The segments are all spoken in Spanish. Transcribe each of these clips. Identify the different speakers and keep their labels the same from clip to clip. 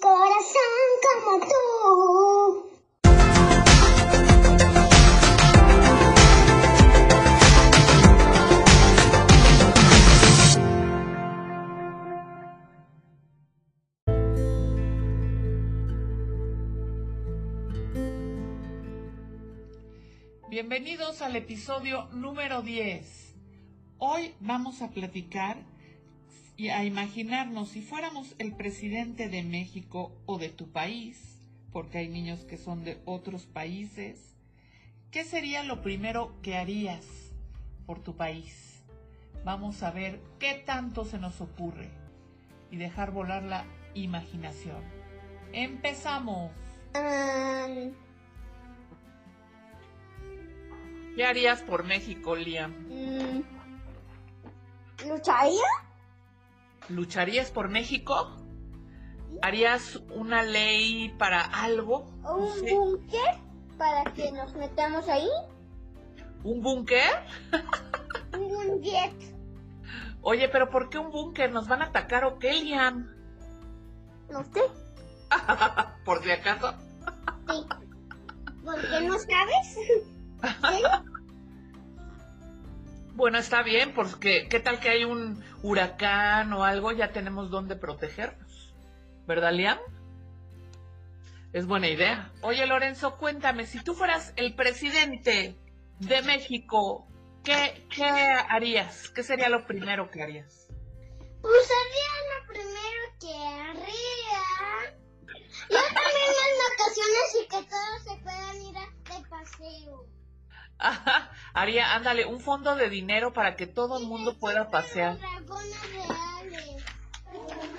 Speaker 1: corazón como tú.
Speaker 2: Bienvenidos al episodio número 10. Hoy vamos a platicar y a imaginarnos si fuéramos el presidente de México o de tu país, porque hay niños que son de otros países, ¿qué sería lo primero que harías por tu país? Vamos a ver qué tanto se nos ocurre y dejar volar la imaginación. Empezamos.
Speaker 1: Um,
Speaker 2: ¿Qué harías por México, Liam?
Speaker 1: mm, ¿Lucharía?
Speaker 2: ¿Lucharías por México? ¿Harías una ley para algo?
Speaker 1: ¿O
Speaker 2: No
Speaker 1: un
Speaker 2: sé.
Speaker 1: búnker para que nos metamos ahí?
Speaker 2: ¿Un búnker?
Speaker 1: Un jet.
Speaker 2: Oye, pero ¿por qué un búnker? ¿Nos van a atacar o qué, Liam?
Speaker 1: No sé.
Speaker 2: por si acaso.
Speaker 1: Sí. ¿Por qué no sabes?
Speaker 2: Bueno, está bien, porque ¿qué tal que hay un huracán o algo? Ya tenemos dónde protegernos. ¿Verdad, Liam? Es buena idea. Oye, Lorenzo, cuéntame, si tú fueras el presidente de México, ¿qué, qué harías? ¿Qué sería lo primero que harías?
Speaker 1: Pues haría lo primero que haría. Yo también en vacaciones y que todos se puedan ir de paseo.
Speaker 2: Ajá, haría, ándale, un fondo de dinero para que todo el mundo pueda pasear.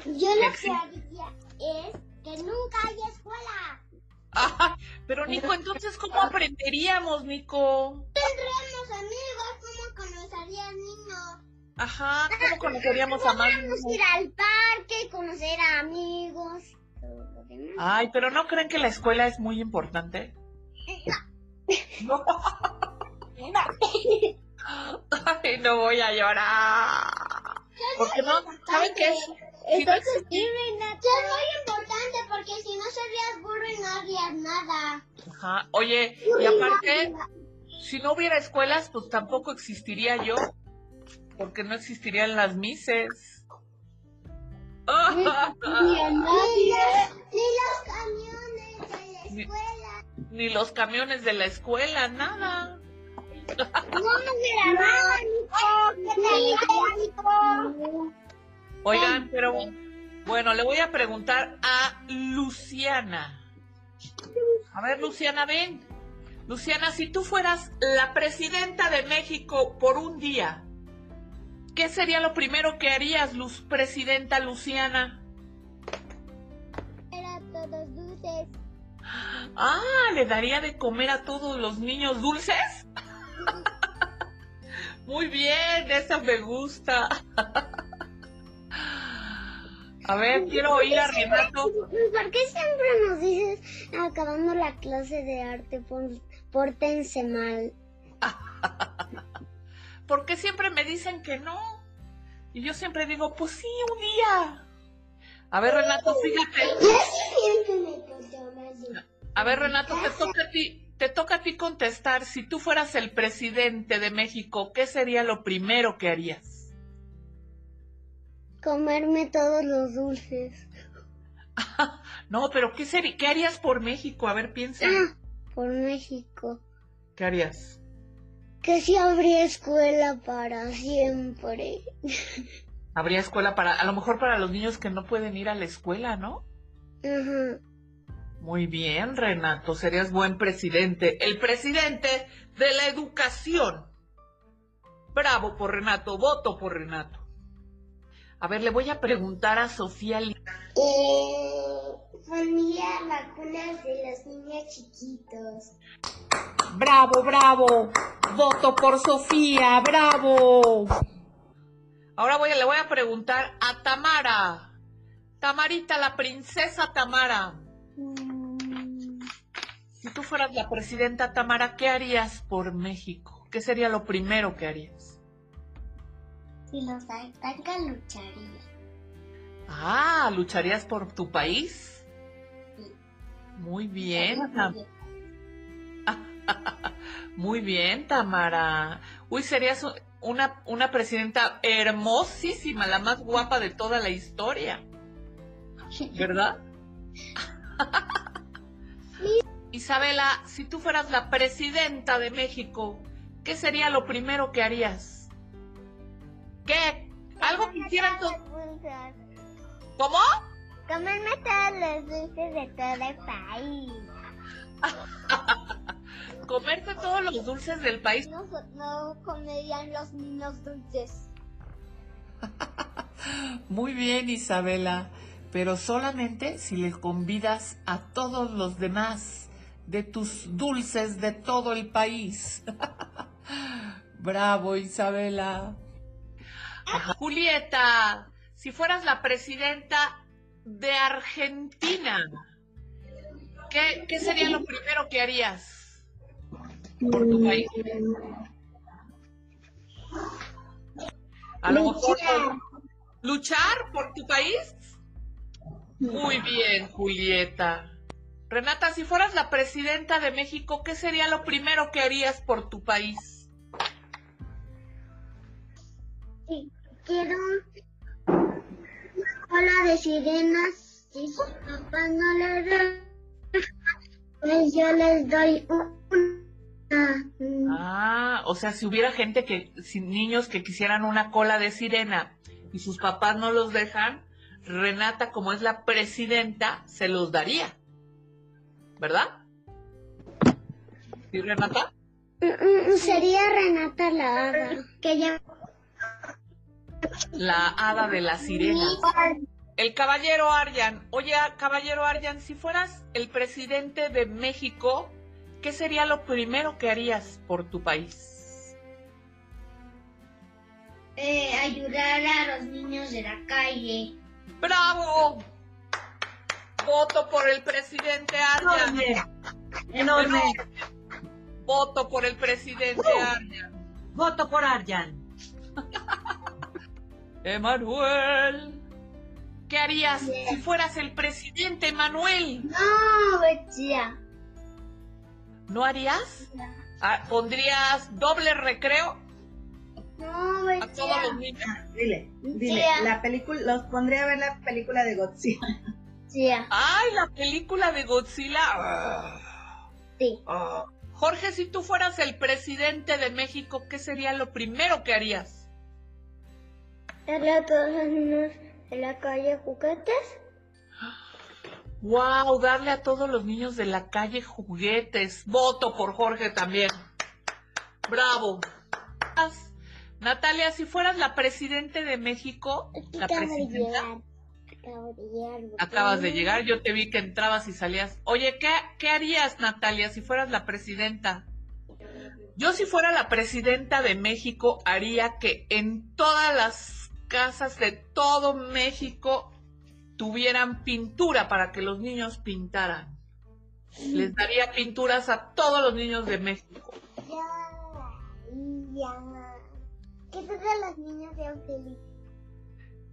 Speaker 1: Yo lo que haría es que nunca haya escuela.
Speaker 2: Ajá, pero Nico, entonces, ¿cómo aprenderíamos, Nico?
Speaker 1: Tendremos amigos, ¿cómo conocerías niños?
Speaker 2: Ajá, ¿cómo conoceríamos a más niños?
Speaker 1: ir al parque, conocer a amigos.
Speaker 2: Ay, pero ¿no creen que la escuela es muy importante? No. Ay, no voy a llorar. Porque no, ¿saben qué?
Speaker 1: Entonces, sí. Es muy importante porque si no serías burro y no harías nada.
Speaker 2: Ajá, Oye, y aparte, si no hubiera escuelas, pues tampoco existiría yo. Porque no existirían las mises.
Speaker 1: Ni, los- ni los camiones de la escuela.
Speaker 2: Ni los camiones de la escuela, nada. Oigan, pero bueno, le voy a preguntar a Luciana. A ver, Luciana, ven. Luciana, si tú fueras la presidenta de México por un día, ¿qué sería lo primero que harías, Luz, presidenta Luciana?
Speaker 1: Era todos dulces.
Speaker 2: Ah, ¿le daría de comer a todos los niños dulces? Muy bien, esa me gusta. A ver, quiero oír a Renato.
Speaker 1: ¿Por qué siempre nos dices acabando la clase de arte, pórtense mal?
Speaker 2: Porque siempre me dicen que no. Y yo siempre digo, pues sí, un día. A ver, Renato, fíjate. A ver, Renato, te toca a ti, te toca a ti contestar. Si tú fueras el presidente de México, ¿qué sería lo primero que harías?
Speaker 1: Comerme todos los dulces.
Speaker 2: No, pero ¿qué sería? ¿Qué harías por México? A ver, piensa.
Speaker 1: Ah, por México.
Speaker 2: ¿Qué harías?
Speaker 1: Que si habría escuela para siempre.
Speaker 2: Habría escuela para, a lo mejor para los niños que no pueden ir a la escuela, ¿no?
Speaker 1: Ajá.
Speaker 2: Muy bien, Renato, serías buen presidente. El presidente de la educación. Bravo por Renato, voto por Renato. A ver, le voy a preguntar a Sofía.
Speaker 1: Eh, ponía vacunas de los niños chiquitos.
Speaker 2: Bravo, bravo. Voto por Sofía, bravo. Ahora voy, a- le voy a preguntar a Tamara. Tamarita, la princesa Tamara.
Speaker 1: Mm,
Speaker 2: Si tú fueras la presidenta Tamara, ¿qué harías por México? ¿Qué sería lo primero que harías?
Speaker 1: Si los atacan, lucharía.
Speaker 2: Ah, ¿lucharías por tu país? Muy bien. Muy bien, Tamara. Uy, serías una, una presidenta hermosísima, la más guapa de toda la historia. ¿Verdad? Isabela, si tú fueras la presidenta de México, ¿qué sería lo primero que harías? ¿Qué? ¿Algo que hicieran todos? ¿Cómo?
Speaker 1: Comerme todos los dulces de todo el país.
Speaker 2: Comerte todos los dulces del país.
Speaker 1: No, no comerían los niños dulces.
Speaker 2: Muy bien, Isabela, pero solamente si le convidas a todos los demás de tus dulces de todo el país. Bravo, Isabela. Julieta, si fueras la presidenta de Argentina, ¿qué, qué sería lo primero que harías? por tu país? A lo mejor luchar por tu país. Muy bien, Julieta. Renata, si fueras la presidenta de México, ¿qué sería lo primero que harías por tu país?
Speaker 1: Sí, quiero una cola de sirenas. Si sus papás no les dan, pues yo les doy un
Speaker 2: Ah, o sea, si hubiera gente que, si niños que quisieran una cola de sirena y sus papás no los dejan, Renata, como es la presidenta, se los daría. ¿Verdad? ¿Sí, Renata?
Speaker 1: Mm, mm, sería Renata la hada, que ya...
Speaker 2: La hada de la sirena. El caballero Aryan. Oye, caballero Aryan, si fueras el presidente de México, ¿qué sería lo primero que harías por tu país?
Speaker 1: Eh, ayudar a los niños de la calle.
Speaker 2: ¡Bravo! Voto por el presidente Aryan.
Speaker 3: Enorme.
Speaker 2: Voto por el presidente
Speaker 3: Uh.
Speaker 2: Aryan.
Speaker 3: Voto por Arjan.
Speaker 2: Emanuel. ¿Qué harías si fueras el presidente, Emanuel?
Speaker 1: No, Betía.
Speaker 2: ¿No harías? Ah, ¿Pondrías doble recreo
Speaker 1: No,
Speaker 2: a todos los niños?
Speaker 3: Dile, dile. La película, los pondré a ver la película de Godzilla.
Speaker 1: Betía.
Speaker 2: ¡Ay, la película de Godzilla!
Speaker 1: Sí.
Speaker 2: Ah. Jorge, si tú fueras el presidente de México, ¿qué sería lo primero que harías?
Speaker 1: Darle a todos los niños de la calle juguetes.
Speaker 2: ¡Wow! Darle a todos los niños de la calle juguetes. Voto por Jorge también. ¡Bravo! Natalia, si fueras la presidente de México, la presidenta.
Speaker 1: Acabo de llegar.
Speaker 2: acabas de llegar, yo te vi que entrabas y salías. Oye, ¿qué, qué harías, Natalia, si fueras la presidenta? Yo si fuera la presidenta de México, haría que en todas las casas de todo México tuvieran pintura para que los niños pintaran. Les daría pinturas a todos los niños de México.
Speaker 1: Ya, ya. Que todos los niños sean felices.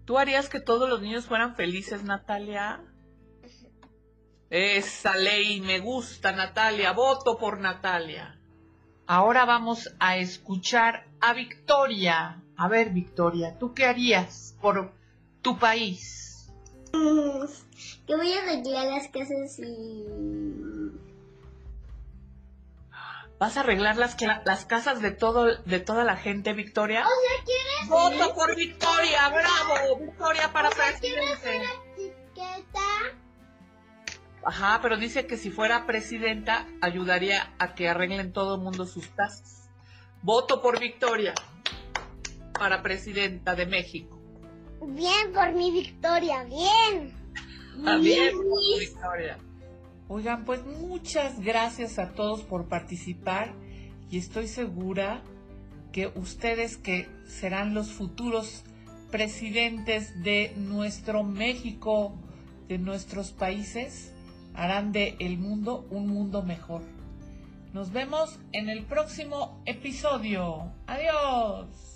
Speaker 2: ¿Tú harías que todos los niños fueran felices, Natalia? Esa ley me gusta, Natalia. Voto por Natalia. Ahora vamos a escuchar a Victoria. A ver, Victoria, ¿tú qué harías por tu país?
Speaker 1: Que voy a arreglar las casas y.
Speaker 2: ¿Vas a arreglar las, las casas de, todo, de toda la gente, Victoria?
Speaker 1: O sea, ¿quieres
Speaker 2: ¡Voto por Victoria! ¡Bravo! Victoria para presidente.
Speaker 1: etiqueta?
Speaker 2: Ajá, pero dice que si fuera presidenta ayudaría a que arreglen todo el mundo sus casas. Voto por Victoria para presidenta de México.
Speaker 1: Bien por mi victoria, bien.
Speaker 2: Ah, bien, por Victoria. Oigan, pues muchas gracias a todos por participar y estoy segura que ustedes que serán los futuros presidentes de nuestro México, de nuestros países, harán de el mundo un mundo mejor. Nos vemos en el próximo episodio. Adiós.